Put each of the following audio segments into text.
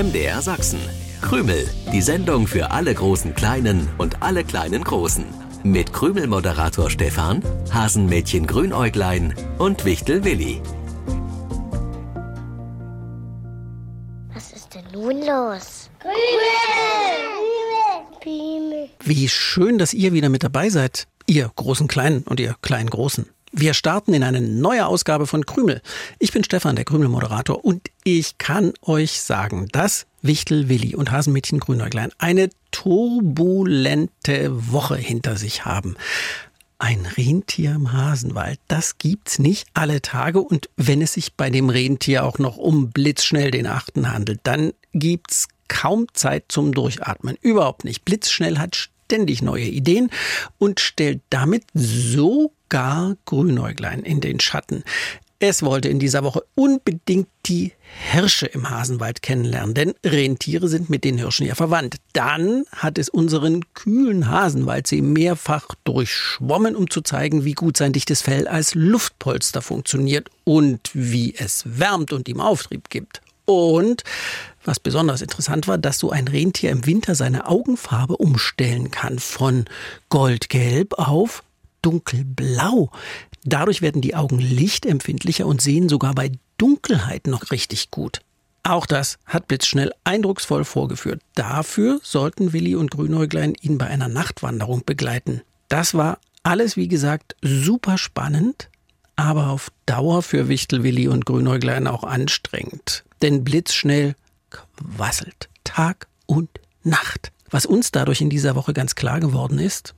MDR Sachsen. Krümel, die Sendung für alle großen Kleinen und alle kleinen Großen. Mit Krümel-Moderator Stefan, Hasenmädchen Grünäuglein und Wichtel Willi. Was ist denn nun los? Wie schön, dass ihr wieder mit dabei seid. Ihr großen Kleinen und ihr kleinen Großen. Wir starten in eine neue Ausgabe von Krümel. Ich bin Stefan, der Krümel-Moderator, und ich kann euch sagen, dass Wichtel, Willi und Hasenmädchen Grünäuglein eine turbulente Woche hinter sich haben. Ein Rentier im Hasenwald, das gibt's nicht alle Tage. Und wenn es sich bei dem Rentier auch noch um blitzschnell den Achten handelt, dann gibt's kaum Zeit zum Durchatmen. Überhaupt nicht. Blitzschnell hat ständig neue Ideen und stellt damit sogar Grünäuglein in den Schatten. Es wollte in dieser Woche unbedingt die Hirsche im Hasenwald kennenlernen, denn Rentiere sind mit den Hirschen ja verwandt. Dann hat es unseren kühlen Hasenwaldsee mehrfach durchschwommen, um zu zeigen, wie gut sein dichtes Fell als Luftpolster funktioniert und wie es wärmt und ihm Auftrieb gibt. Und was besonders interessant war, dass so ein Rentier im Winter seine Augenfarbe umstellen kann von goldgelb auf dunkelblau. Dadurch werden die Augen lichtempfindlicher und sehen sogar bei Dunkelheit noch richtig gut. Auch das hat Blitzschnell eindrucksvoll vorgeführt. Dafür sollten Willi und Grünäuglein ihn bei einer Nachtwanderung begleiten. Das war alles, wie gesagt, super spannend, aber auf Dauer für Wichtel, Willi und Grünäuglein auch anstrengend. Denn Blitzschnell quasselt Tag und Nacht. Was uns dadurch in dieser Woche ganz klar geworden ist,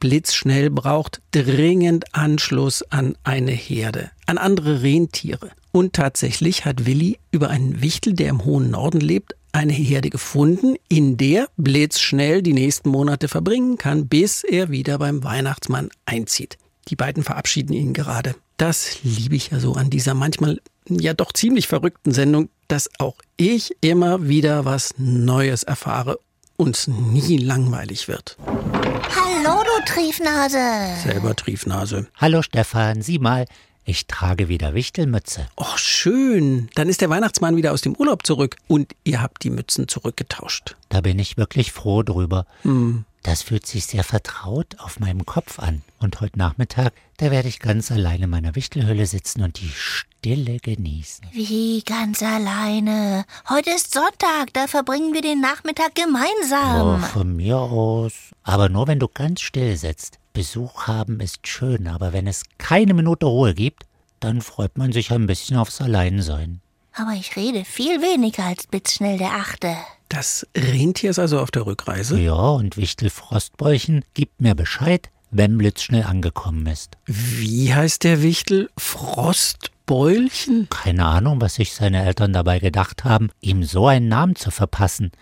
blitzschnell braucht dringend Anschluss an eine Herde, an andere Rentiere. Und tatsächlich hat Willi über einen Wichtel, der im hohen Norden lebt, eine Herde gefunden, in der blitzschnell die nächsten Monate verbringen kann, bis er wieder beim Weihnachtsmann einzieht. Die beiden verabschieden ihn gerade. Das liebe ich ja so an dieser manchmal ja doch ziemlich verrückten Sendung, dass auch ich immer wieder was Neues erfahre und nie langweilig wird. Hallo, du Triefnase. Selber Triefnase. Hallo Stefan, sieh mal, ich trage wieder Wichtelmütze. Oh, schön. Dann ist der Weihnachtsmann wieder aus dem Urlaub zurück und ihr habt die Mützen zurückgetauscht. Da bin ich wirklich froh drüber. Hm. Das fühlt sich sehr vertraut auf meinem Kopf an. Und heute Nachmittag, da werde ich ganz allein in meiner Wichtelhöhle sitzen und die Stille genießen. Wie ganz alleine. Heute ist Sonntag, da verbringen wir den Nachmittag Oh, gemeinsam. von mir aus. Aber nur wenn du ganz still sitzt. Besuch haben ist schön, aber wenn es keine Minute Ruhe gibt, dann freut man sich ein bisschen aufs Alleinsein. Aber ich rede viel weniger als blitzschnell der Achte. Das Rentier ist also auf der Rückreise. Ja, und Wichtel Frostbäuchen gibt mir Bescheid, wenn Blitz schnell angekommen ist. Wie heißt der Wichtel? Frostbeulchen? Keine Ahnung, was sich seine Eltern dabei gedacht haben, ihm so einen Namen zu verpassen.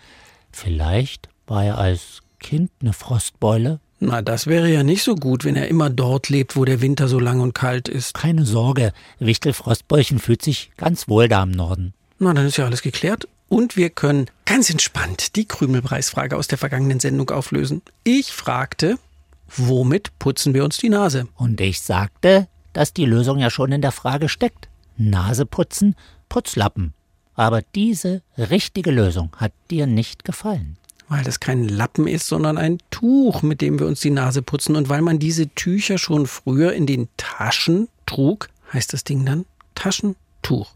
Vielleicht war er als Kind eine Frostbeule. Na, das wäre ja nicht so gut, wenn er immer dort lebt, wo der Winter so lang und kalt ist. Keine Sorge, Wichtel Frostbäuchen fühlt sich ganz wohl da im Norden. Na, dann ist ja alles geklärt. Und wir können ganz entspannt die Krümelpreisfrage aus der vergangenen Sendung auflösen. Ich fragte, womit putzen wir uns die Nase? Und ich sagte, dass die Lösung ja schon in der Frage steckt. Nase putzen, Putzlappen. Aber diese richtige Lösung hat dir nicht gefallen. Weil das kein Lappen ist, sondern ein Tuch, mit dem wir uns die Nase putzen. Und weil man diese Tücher schon früher in den Taschen trug, heißt das Ding dann Taschentuch.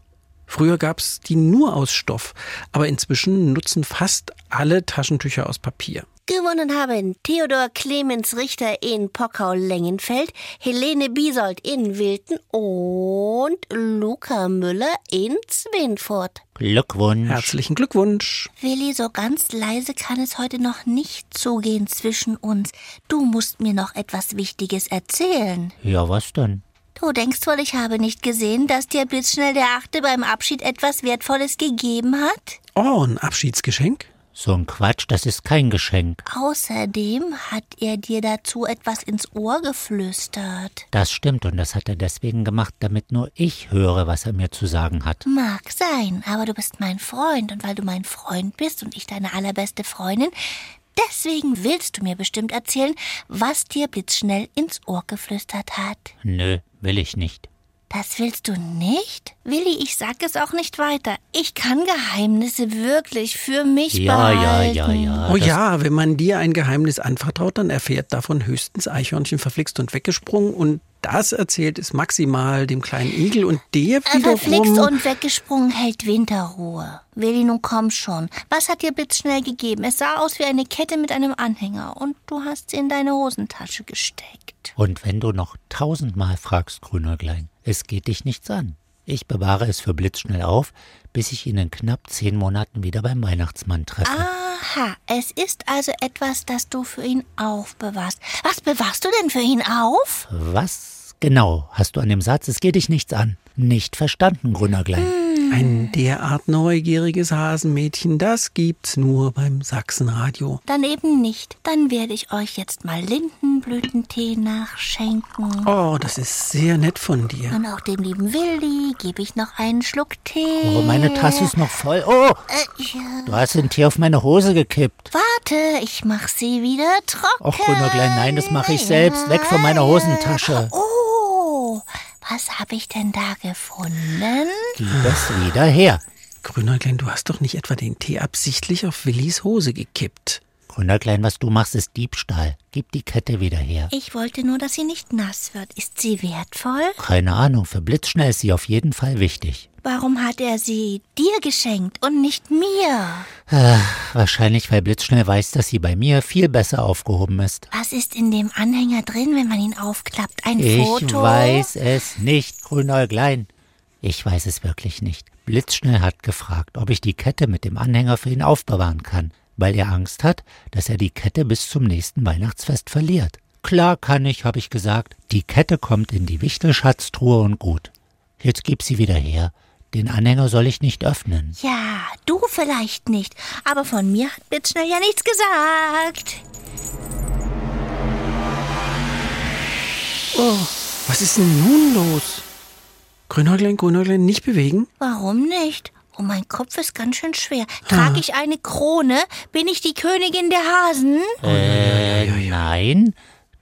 Früher gab's die nur aus Stoff, aber inzwischen nutzen fast alle Taschentücher aus Papier. Gewonnen haben Theodor Clemens Richter in Pockau-Lengenfeld, Helene Biesold in Wilten und Luca Müller in Zwinfurt. Glückwunsch. Herzlichen Glückwunsch. Willi, so ganz leise kann es heute noch nicht zugehen zwischen uns. Du musst mir noch etwas Wichtiges erzählen. Ja, was denn? Du denkst wohl, ich habe nicht gesehen, dass dir blitzschnell der Achte beim Abschied etwas Wertvolles gegeben hat? Oh, ein Abschiedsgeschenk? So ein Quatsch, das ist kein Geschenk. Außerdem hat er dir dazu etwas ins Ohr geflüstert. Das stimmt und das hat er deswegen gemacht, damit nur ich höre, was er mir zu sagen hat. Mag sein, aber du bist mein Freund und weil du mein Freund bist und ich deine allerbeste Freundin, deswegen willst du mir bestimmt erzählen, was dir blitzschnell ins Ohr geflüstert hat. Nö, will ich nicht. Das willst du nicht? Willi, ich sag es auch nicht weiter. Ich kann Geheimnisse wirklich für mich Ja, ja, behalten. ja, ja. Oh ja, wenn man dir ein Geheimnis anvertraut, dann erfährt davon höchstens Eichhörnchen verflixt und weggesprungen und das erzählt es maximal dem kleinen Igel und der Verflixt wiederum... und weggesprungen hält Winterruhe. Willi, nun komm schon. Was hat dir blitzschnell gegeben? Es sah aus wie eine Kette mit einem Anhänger und du hast sie in deine Hosentasche gesteckt. Und wenn du noch tausendmal fragst, Grünäuglein, es geht dich nichts an. Ich bewahre es für blitzschnell auf, bis ich ihn in knapp zehn Monaten wieder beim Weihnachtsmann treffe. Aha, es ist also etwas, das du für ihn aufbewahrst. Was bewahrst du denn für ihn auf? Was genau hast du an dem Satz, es geht dich nichts an? Nicht verstanden, Grünäuglein. Ein derart neugieriges Hasenmädchen, das gibt's nur beim Sachsenradio. Dann eben nicht. Dann werde ich euch jetzt mal Lindenblütentee nachschenken. Oh, das ist sehr nett von dir. Und auch dem lieben Willi gebe ich noch einen Schluck Tee. Oh, meine Tasse ist noch voll. Oh, Äh, ja. du hast den Tee auf meine Hose gekippt. Warte, ich mach sie wieder trocken. Och, Grünäuglein, nein, das mache ich selbst. Weg von meiner Hosentasche. Oh, was habe ich denn da gefunden? Gib es wieder her. Grünäuglein, du hast doch nicht etwa den Tee absichtlich auf Willis Hose gekippt. Grünäuglein, was du machst, ist Diebstahl. Gib die Kette wieder her. Ich wollte nur, dass sie nicht nass wird. Ist sie wertvoll? Keine Ahnung, für Blitzschnell ist sie auf jeden Fall wichtig. Warum hat er sie dir geschenkt und nicht mir? Wahrscheinlich, weil Blitzschnell weiß, dass sie bei mir viel besser aufgehoben ist. Was ist in dem Anhänger drin, wenn man ihn aufklappt? Ein Ich Foto? weiß es nicht, Grünäuglein. Ich weiß es wirklich nicht. Blitzschnell hat gefragt, ob ich die Kette mit dem Anhänger für ihn aufbewahren kann, weil er Angst hat, dass er die Kette bis zum nächsten Weihnachtsfest verliert. Klar kann ich, habe ich gesagt. Die Kette kommt in die Wichtelschatztruhe und gut. Jetzt gib sie wieder her. Den Anhänger soll ich nicht öffnen. Ja, du vielleicht nicht. Aber von mir hat Blitzschnell ja nichts gesagt. Oh, was ist denn nun los? Grünäuglein, Grünäuglein, nicht bewegen? Warum nicht? Oh, mein Kopf ist ganz schön schwer. Trage ich eine Krone? Bin ich die Königin der Hasen? Äh, nein,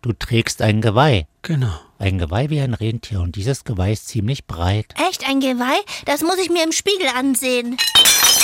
du trägst ein Geweih. Genau. Ein Geweih wie ein Rentier und dieses Geweih ist ziemlich breit. Echt ein Geweih? Das muss ich mir im Spiegel ansehen.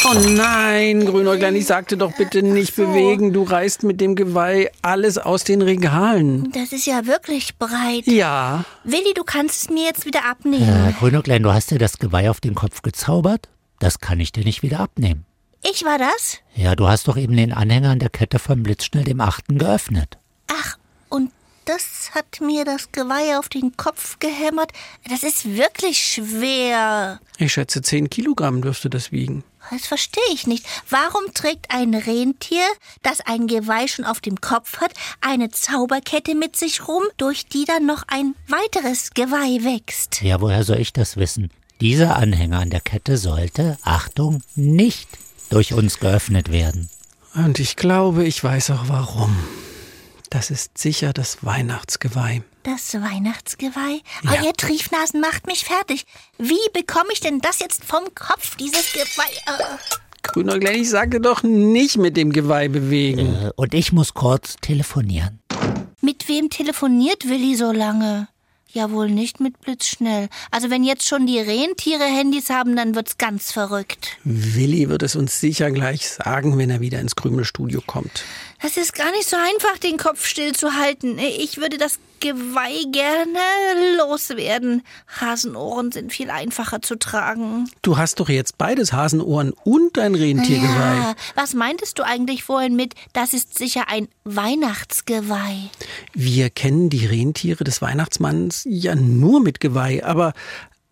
Oh nein, Grünäuglein, ich sagte doch bitte nicht bewegen. Du reißt mit dem Geweih alles aus den Regalen. Das ist ja wirklich breit. Ja. Willi, du kannst es mir jetzt wieder abnehmen. Äh, Grünäuglein, du hast dir das Geweih auf den Kopf gezaubert? Das kann ich dir nicht wieder abnehmen. Ich war das? Ja, du hast doch eben den Anhänger an der Kette von Blitzschnell dem Achten geöffnet. Ach, und das hat mir das Geweih auf den Kopf gehämmert. Das ist wirklich schwer. Ich schätze, 10 Kilogramm dürfte das wiegen. Das verstehe ich nicht. Warum trägt ein Rentier, das ein Geweih schon auf dem Kopf hat, eine Zauberkette mit sich rum, durch die dann noch ein weiteres Geweih wächst? Ja, woher soll ich das wissen? Dieser Anhänger an der Kette sollte, Achtung, nicht durch uns geöffnet werden. Und ich glaube, ich weiß auch warum. Das ist sicher das Weihnachtsgeweih. Das Weihnachtsgeweih? Oh, ihr Triefnasen macht mich fertig. Wie bekomme ich denn das jetzt vom Kopf, dieses Geweih? Äh, Grünäuglein, ich sagte doch nicht mit dem Geweih bewegen. Äh, Und ich muss kurz telefonieren. Mit wem telefoniert Willi so lange? Ja, wohl nicht mit Blitzschnell. Also wenn jetzt schon die Rentiere Handys haben, dann wird's ganz verrückt. Willi wird es uns sicher gleich sagen, wenn er wieder ins Krümelstudio kommt. Das ist gar nicht so einfach, den Kopf stillzuhalten. Ich würde das Geweih gerne loswerden. Hasenohren sind viel einfacher zu tragen. Du hast doch jetzt beides Hasenohren und ein Rentiergeweih. Ja, was meintest du eigentlich vorhin mit, das ist sicher ein Weihnachtsgeweih? Wir kennen die Rentiere des Weihnachtsmanns ja nur mit Geweih, aber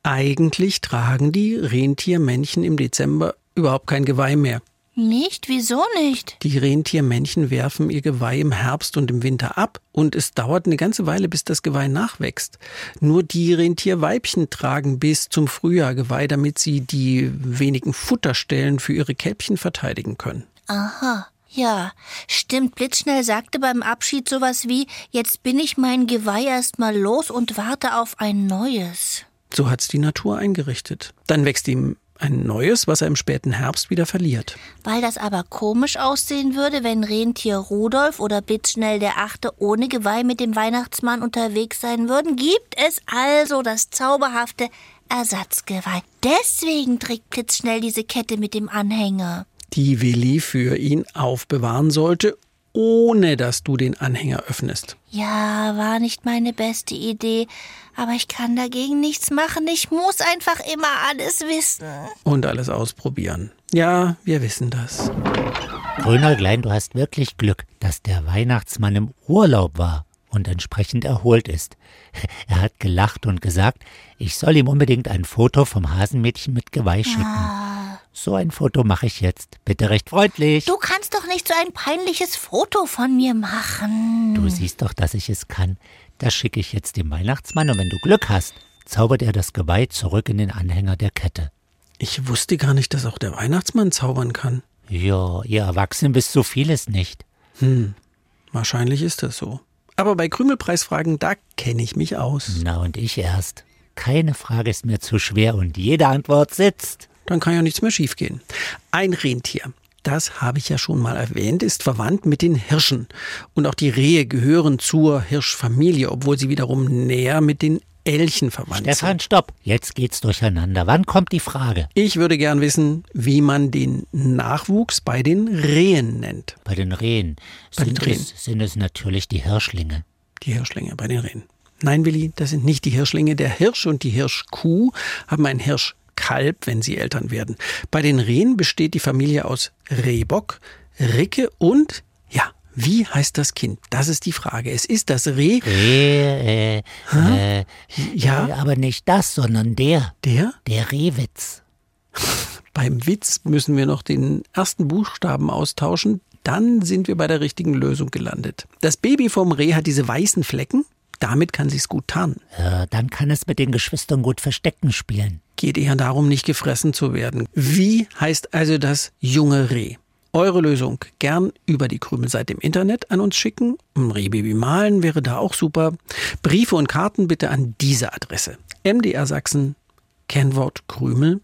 eigentlich tragen die Rentiermännchen im Dezember überhaupt kein Geweih mehr. Nicht? Wieso nicht? Die Rentiermännchen werfen ihr Geweih im Herbst und im Winter ab und es dauert eine ganze Weile, bis das Geweih nachwächst. Nur die Rentierweibchen tragen bis zum Frühjahr Geweih, damit sie die wenigen Futterstellen für ihre Kälbchen verteidigen können. Aha. Ja, stimmt. Blitzschnell sagte beim Abschied sowas wie, jetzt bin ich mein Geweih erst mal los und warte auf ein neues. So hat's die Natur eingerichtet. Dann wächst ihm Ein neues, was er im späten Herbst wieder verliert. Weil das aber komisch aussehen würde, wenn Rentier Rudolf oder Blitzschnell der Achte ohne Geweih mit dem Weihnachtsmann unterwegs sein würden, gibt es also das zauberhafte Ersatzgeweih. Deswegen trägt Blitzschnell diese Kette mit dem Anhänger. Die Willi für ihn aufbewahren sollte, ohne dass du den Anhänger öffnest. Ja, war nicht meine beste Idee, aber ich kann dagegen nichts machen. Ich muss einfach immer alles wissen. Und alles ausprobieren. Ja, wir wissen das. Grünäuglein, du hast wirklich Glück, dass der Weihnachtsmann im Urlaub war und entsprechend erholt ist. Er hat gelacht und gesagt, ich soll ihm unbedingt ein Foto vom Hasenmädchen mit Geweih schicken. Ah, So ein Foto mache ich jetzt. Bitte recht freundlich. du kannst doch nicht so ein peinliches Foto von mir machen. Du siehst doch, dass ich es kann. Das schicke ich jetzt dem Weihnachtsmann und wenn du Glück hast, zaubert er das Geweih zurück in den Anhänger der Kette. Ich wusste gar nicht, dass auch der Weihnachtsmann zaubern kann. Ja, ihr Erwachsenen wisst so vieles nicht. Wahrscheinlich ist das so. Aber bei Krümelpreisfragen, da kenne ich mich aus. Na und ich erst. Keine Frage ist mir zu schwer und jede Antwort sitzt. Dann kann ja nichts mehr schiefgehen. Ein Rentier, das habe ich ja schon mal erwähnt, ist verwandt mit den Hirschen. Und auch die Rehe gehören zur Hirschfamilie, obwohl sie wiederum näher mit den Elchen verwandt Stefan, sind. stopp. Jetzt geht's durcheinander. Wann kommt die Frage? Ich würde gern wissen, wie man den Nachwuchs bei den Rehen nennt. Bei den Rehen. Bei den Sind, Rehen. Es, sind es natürlich die Hirschlinge. Die Hirschlinge bei den Rehen. Nein, Willi, das sind nicht die Hirschlinge. Der Hirsch und die Hirschkuh haben ein Hirschkalb, wenn sie Eltern werden. Bei den Rehen besteht die Familie aus Rehbock, Ricke und, ja, wie heißt das Kind? Das ist die Frage. Es ist das Reh, Reh, äh, äh, Ja? äh, aber nicht das, sondern der. der, Der Rehwitz. beim Witz müssen wir noch den ersten Buchstaben austauschen. Dann sind wir bei der richtigen Lösung gelandet. Das Baby vom Reh hat diese weißen Flecken. Damit kann sich's gut tarnen. Äh, dann kann es mit den Geschwistern gut Verstecken spielen. geht eher darum, nicht gefressen zu werden. Wie heißt also das junge Reh? Eure Lösung gern über die Krümelseite im Internet an uns schicken. Ein Rehbaby malen wäre da auch super. Briefe und Karten bitte an diese Adresse. MDR Sachsen, Kennwort Krümel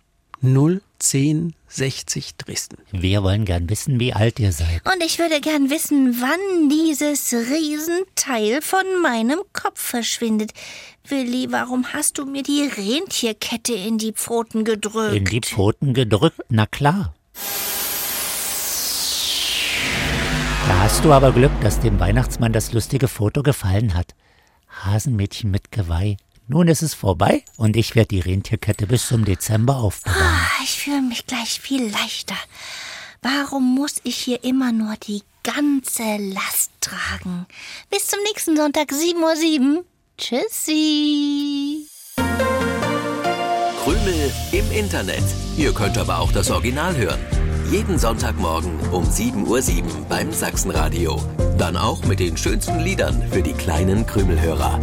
01060 Dresden. Wir wollen gern wissen, wie alt ihr seid. Und ich würde gern wissen, wann dieses Riesenteil von meinem Kopf verschwindet. Willi, warum hast du mir die Rentierkette in die Pfoten gedrückt? In die Pfoten gedrückt, na klar. Da hast du aber Glück, dass dem Weihnachtsmann das lustige Foto gefallen hat. Hasenmädchen mit Geweih. Nun ist es vorbei und ich werde die Rentierkette bis zum Dezember aufbewahren. Ah, ich fühle mich gleich viel leichter. Warum muss ich hier immer nur die ganze Last tragen? Bis zum nächsten Sonntag, 7.07 Uhr. Tschüssi. Krümel im Internet. Ihr könnt aber auch das Original hören. Jeden Sonntagmorgen um 7.07 Uhr beim Sachsenradio. Dann auch mit den schönsten Liedern für die kleinen Krümelhörer.